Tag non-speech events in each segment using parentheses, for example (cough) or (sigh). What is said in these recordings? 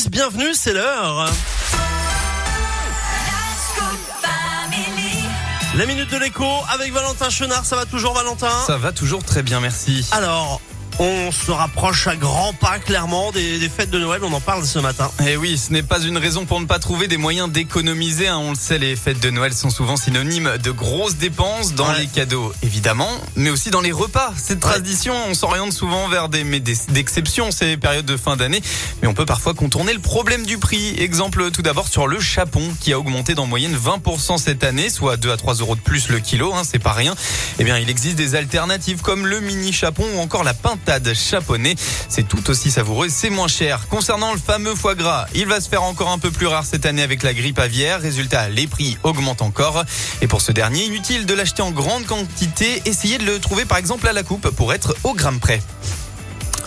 6, bienvenue, c'est l'heure. La minute de l'écho avec Valentin Chenard, ça va toujours Valentin? Ça va toujours très bien, merci. Alors, on se rapproche à grands pas clairement des, des, fêtes de Noël, on en parle ce matin. Et eh oui, ce n'est pas une raison pour ne pas trouver des moyens d'économiser. Hein. On le sait, les fêtes de Noël sont souvent synonymes de grosses dépenses dans les cadeaux, évidemment, mais aussi dans les repas. Cette tradition, on s'oriente souvent vers des, d'exception ces périodes de fin d'année, mais on peut parfois contourner le problème du prix. Exemple tout d'abord sur le chapon qui a augmenté d'en moyenne 20% cette année, soit 2 à 3 euros de plus le kilo, hein, c'est pas rien. Eh bien, il existe des alternatives comme le mini chapon ou encore la C'est tout aussi savoureux, c'est moins cher. Concernant le fameux foie gras, il va se faire encore un peu plus rare cette année avec la grippe aviaire. Résultat, les prix augmentent encore. Et pour ce dernier, inutile de l'acheter en grande quantité. Essayez de le trouver par exemple à la coupe pour être au gramme près.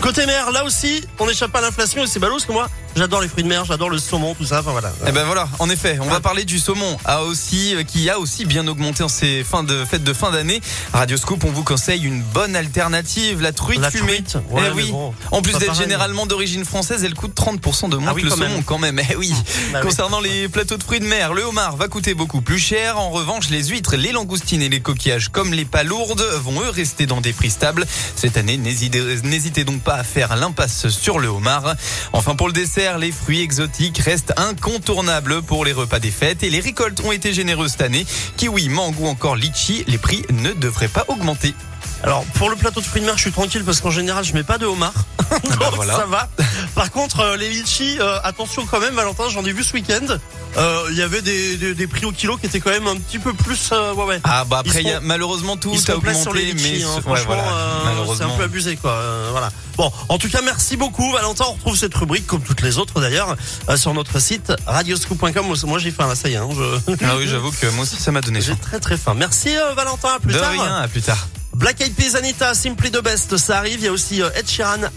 Côté mer, là aussi, on n'échappe pas à l'inflation et c'est ballot parce moi, J'adore les fruits de mer, j'adore le saumon, tout ça. Enfin voilà. Et eh ben voilà, en effet, on va parler du saumon, a aussi, qui a aussi bien augmenté en ces fins de fêtes de fin d'année. Radio Scoop, on vous conseille une bonne alternative, la truite la fumée. Truite. Ouais, eh oui. en plus d'être généralement d'origine française, elle coûte 30% de moins ah que le saumon quand même. Eh oui. (laughs) Bah Concernant les plateaux de fruits de mer, le homard va coûter beaucoup plus cher. En revanche, les huîtres, les langoustines et les coquillages, comme les palourdes, vont eux rester dans des prix stables. Cette année, n'hésitez donc pas à faire l'impasse sur le homard. Enfin, pour le dessert, les fruits exotiques exotiques reste incontournable pour les repas des fêtes et les récoltes ont été généreuses cette année. Kiwi, mango, encore litchi, les prix ne devraient pas augmenter. Alors pour le plateau de fruits de mer, je suis tranquille parce qu'en général, je mets pas de homard. Ah bah (laughs) voilà. ça va. Par contre, euh, les litchis, euh, attention quand même, Valentin, j'en ai vu ce week-end. Euh, il y avait des, des, prix au kilo qui étaient quand même un petit peu plus. ouais, ouais. Ah bah après, y a, malheureusement tout a augmenté, sur les litchis, mais hein, franchement, c'est un peu abusé quoi. voilà. Bon, en tout cas, merci beaucoup, Valentin. On retrouve cette rubrique comme toutes les autres d'ailleurs sur notre site radioscoop.com. Moi, j'ai faim là, ça y est. Hein, ah oui, j'avoue que moi aussi, ça m'a donné (laughs) J'ai très très faim. Merci, Valentin. À plus de tard. rien. À plus tard. Black Eyed Peas, Anita, Simply the Best, ça arrive. Il y a aussi Ed Sheeran.